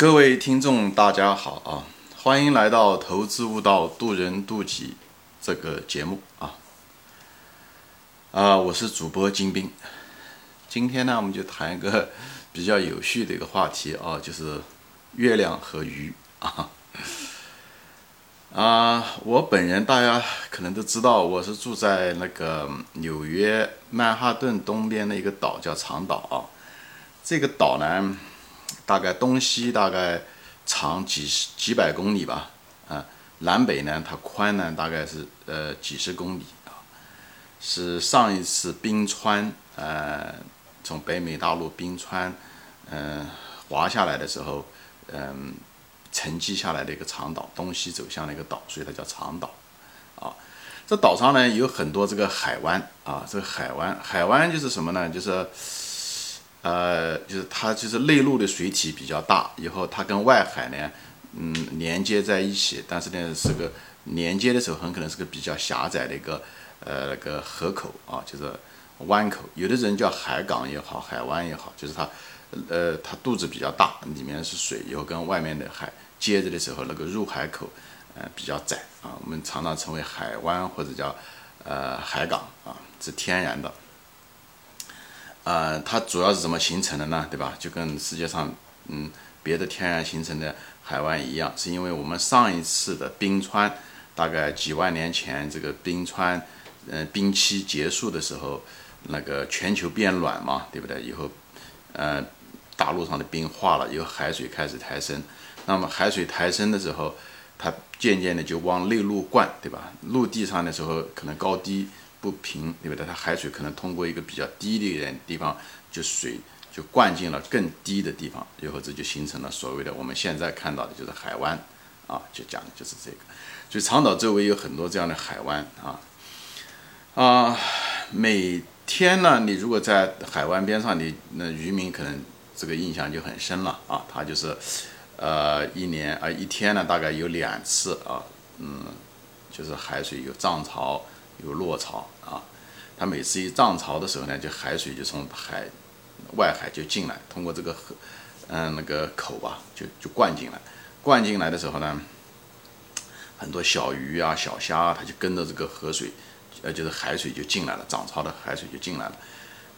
各位听众，大家好啊！欢迎来到《投资悟道，渡人渡己》这个节目啊！啊，我是主播金兵。今天呢，我们就谈一个比较有趣的一个话题啊，就是月亮和鱼啊。啊，我本人大家可能都知道，我是住在那个纽约曼哈顿东边的一个岛，叫长岛啊。这个岛呢，大概东西大概长几十几百公里吧，啊，南北呢它宽呢大概是呃几十公里啊，是上一次冰川呃从北美大陆冰川嗯滑下来的时候，嗯。沉积下来的一个长岛，东西走向的一个岛，所以它叫长岛，啊，这岛上呢有很多这个海湾啊，这个海湾，海湾就是什么呢？就是，呃，就是它就是内陆的水体比较大，以后它跟外海呢，嗯，连接在一起，但是呢是个连接的时候很可能是个比较狭窄的一个呃那个河口啊，就是湾口，有的人叫海港也好，海湾也好，就是它。呃，它肚子比较大，里面是水，以后跟外面的海接着的时候，那个入海口，呃，比较窄啊。我们常常称为海湾或者叫呃海港啊，是天然的。呃，它主要是怎么形成的呢？对吧？就跟世界上嗯别的天然形成的海湾一样，是因为我们上一次的冰川，大概几万年前这个冰川，嗯，冰期结束的时候，那个全球变暖嘛，对不对？以后，呃。大陆上的冰化了，有海水开始抬升，那么海水抬升的时候，它渐渐的就往内陆灌，对吧？陆地上的时候可能高低不平，对不对？它海水可能通过一个比较低的一点地方，就水就灌进了更低的地方，然后这就形成了所谓的我们现在看到的就是海湾，啊，就讲的就是这个。所以长岛周围有很多这样的海湾啊，啊，每天呢，你如果在海湾边上，你那渔民可能。这个印象就很深了啊，它就是，呃，一年啊一天呢大概有两次啊，嗯，就是海水有涨潮有落潮啊，它每次一涨潮的时候呢，就海水就从海外海就进来，通过这个河，嗯，那个口吧，就就灌进来，灌进来的时候呢，很多小鱼啊小虾啊，它就跟着这个河水，呃，就是海水就进来了，涨潮的海水就进来了，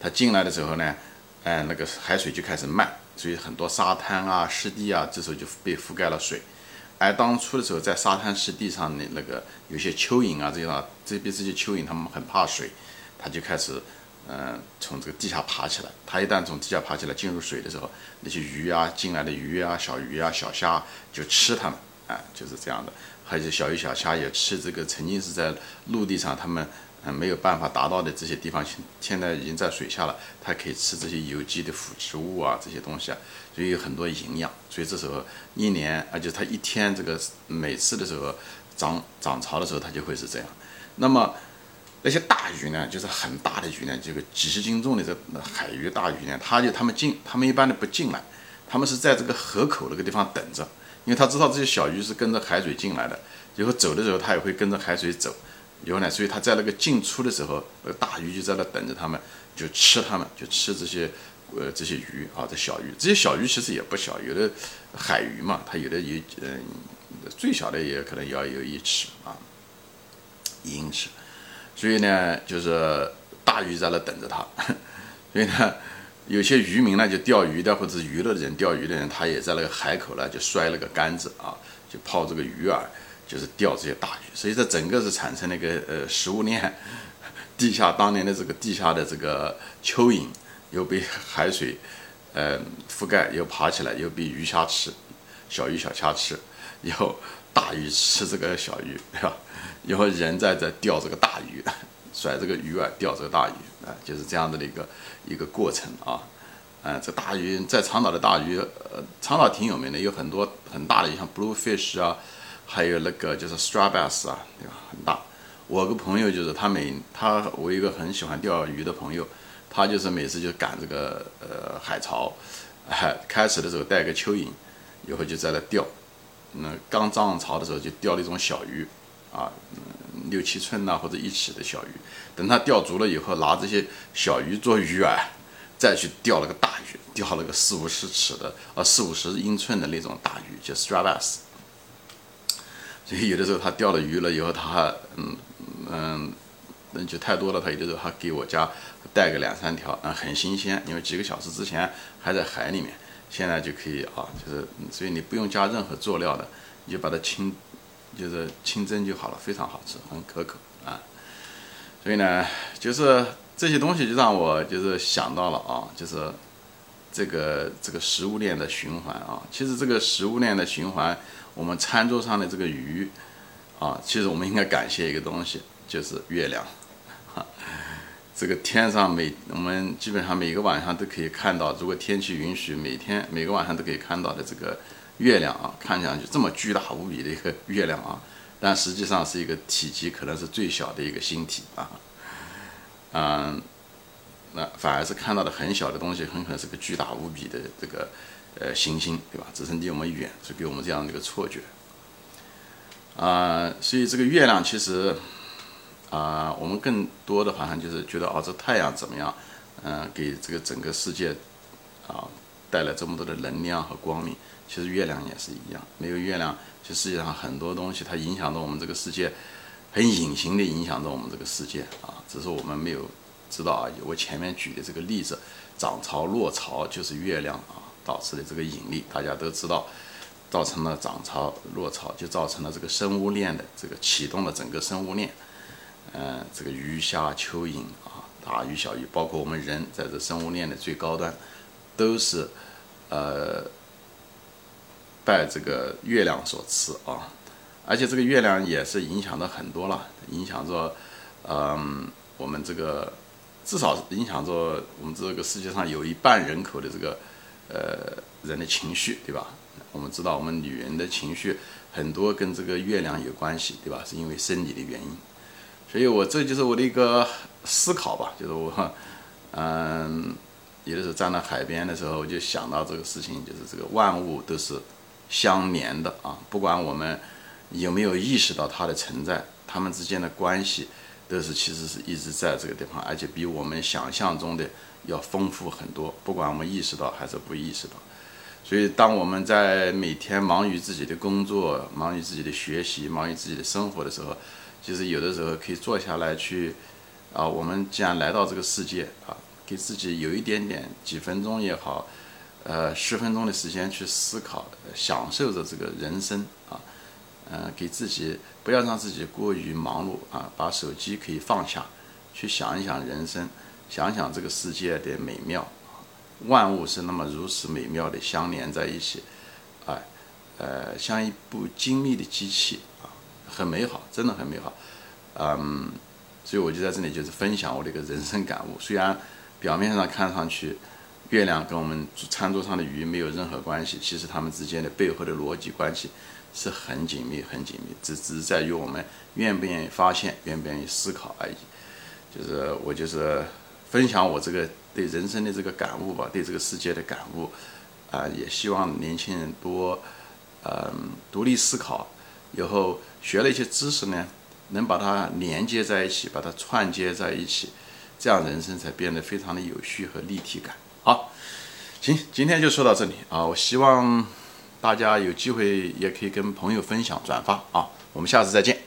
它进来的时候呢。哎，那个海水就开始漫，所以很多沙滩啊、湿地啊，这时候就被覆盖了水。而当初的时候，在沙滩湿地上的那个有些蚯蚓啊，这些，这边这些蚯蚓它们很怕水，它就开始，嗯，从这个地下爬起来。它一旦从地下爬起来进入水的时候，那些鱼啊，进来的鱼啊、小鱼啊、小虾就吃它们，哎，就是这样的。还有小鱼小虾也吃这个曾经是在陆地上它们。嗯，没有办法达到的这些地方，现现在已经在水下了。它可以吃这些有机的腐殖物啊，这些东西啊，所以有很多营养。所以这时候一年，而且它一天这个每次的时候涨涨潮的时候，它就会是这样。那么那些大鱼呢，就是很大的鱼呢，这个几十斤重的这海鱼大鱼呢，它就它们进，它们一般的不进来，它们是在这个河口那个地方等着，因为它知道这些小鱼是跟着海水进来的，以后走的时候它也会跟着海水走。以后呢，所以它在那个进出的时候，那个大鱼就在那等着它们，就吃它们，就吃这些，呃，这些鱼啊，这小鱼，这些小鱼其实也不小，有的海鱼嘛，它有的有，嗯，最小的也可能要有一尺啊，一英尺，所以呢，就是大鱼在那等着它，所以呢，有些渔民呢就钓鱼的或者是娱乐的人钓鱼的人，他也在那个海口呢就摔了个杆子啊，就抛这个鱼饵。就是钓这些大鱼，所以这整个是产生了一个呃食物链，地下当年的这个地下的这个蚯蚓又被海水呃覆盖，又爬起来，又被鱼虾吃，小鱼小虾吃，以后大鱼吃这个小鱼，对吧？以后人在这钓这个大鱼，甩这个鱼饵钓这个大鱼啊，就是这样子的一个一个过程啊。嗯，这大鱼在长岛的大鱼，呃，长岛挺有名的，有很多很大的，像 bluefish 啊。还有那个就是 straw bass 啊，对吧？很大。我个朋友就是他每他我一个很喜欢钓鱼的朋友，他就是每次就赶这个呃海潮，开始的时候带个蚯蚓，以后就在那钓。那刚涨潮的时候就钓了一种小鱼，啊，六七寸呐或者一尺的小鱼。等他钓足了以后，拿这些小鱼做鱼饵，再去钓了个大鱼，钓了个四五十尺的，呃四五十英寸的那种大鱼，叫 straw bass。所以有的时候他钓了鱼了以后，他嗯嗯，那就太多了，他有的时候还给我家带个两三条，嗯，很新鲜，因为几个小时之前还在海里面，现在就可以啊，就是所以你不用加任何佐料的，你就把它清，就是清蒸就好了，非常好吃，很可口啊。所以呢，就是这些东西就让我就是想到了啊，就是这个这个食物链的循环啊，其实这个食物链的循环。我们餐桌上的这个鱼，啊，其实我们应该感谢一个东西，就是月亮。哈，这个天上每我们基本上每个晚上都可以看到，如果天气允许，每天每个晚上都可以看到的这个月亮啊，看上去这么巨大无比的一个月亮啊，但实际上是一个体积可能是最小的一个星体啊。嗯，那反而是看到的很小的东西，很可能是个巨大无比的这个。呃，行星对吧？只是离我们远，是给我们这样的一个错觉。啊，所以这个月亮其实，啊，我们更多的好像就是觉得哦，这太阳怎么样？嗯，给这个整个世界啊带来这么多的能量和光明。其实月亮也是一样，没有月亮，就世界上很多东西它影响着我们这个世界，很隐形的影响着我们这个世界啊，只是我们没有知道而已。我前面举的这个例子，涨潮落潮就是月亮啊。导致的这个引力，大家都知道，造成了涨潮落潮，就造成了这个生物链的这个启动了整个生物链。嗯，这个鱼虾蚯蚓啊，大鱼小鱼，包括我们人在这生物链的最高端，都是呃拜这个月亮所赐啊。而且这个月亮也是影响着很多了，影响着嗯我们这个至少影响着我们这个世界上有一半人口的这个。呃，人的情绪，对吧？我们知道，我们女人的情绪很多跟这个月亮有关系，对吧？是因为生理的原因。所以我这就是我的一个思考吧，就是我，嗯，有的时候站在海边的时候，就想到这个事情，就是这个万物都是相连的啊，不管我们有没有意识到它的存在，它们之间的关系都是其实是一直在这个地方，而且比我们想象中的。要丰富很多，不管我们意识到还是不意识到。所以，当我们在每天忙于自己的工作、忙于自己的学习、忙于自己的生活的时候，其实有的时候可以坐下来去，啊，我们既然来到这个世界啊，给自己有一点点几分钟也好，呃，十分钟的时间去思考，享受着这个人生啊，嗯，给自己不要让自己过于忙碌啊，把手机可以放下，去想一想人生。想想这个世界的美妙，万物是那么如此美妙的相连在一起，哎，呃，像一部精密的机器啊，很美好，真的很美好，嗯，所以我就在这里就是分享我的一个人生感悟。虽然表面上看上去月亮跟我们餐桌上的鱼没有任何关系，其实它们之间的背后的逻辑关系是很紧密、很紧密，只只是在于我们愿不愿意发现、愿不愿意思考而已。就是我就是。分享我这个对人生的这个感悟吧，对这个世界的感悟，啊，也希望年轻人多，嗯，独立思考，以后学了一些知识呢，能把它连接在一起，把它串接在一起，这样人生才变得非常的有序和立体感。好，行，今天就说到这里啊，我希望大家有机会也可以跟朋友分享转发啊，我们下次再见。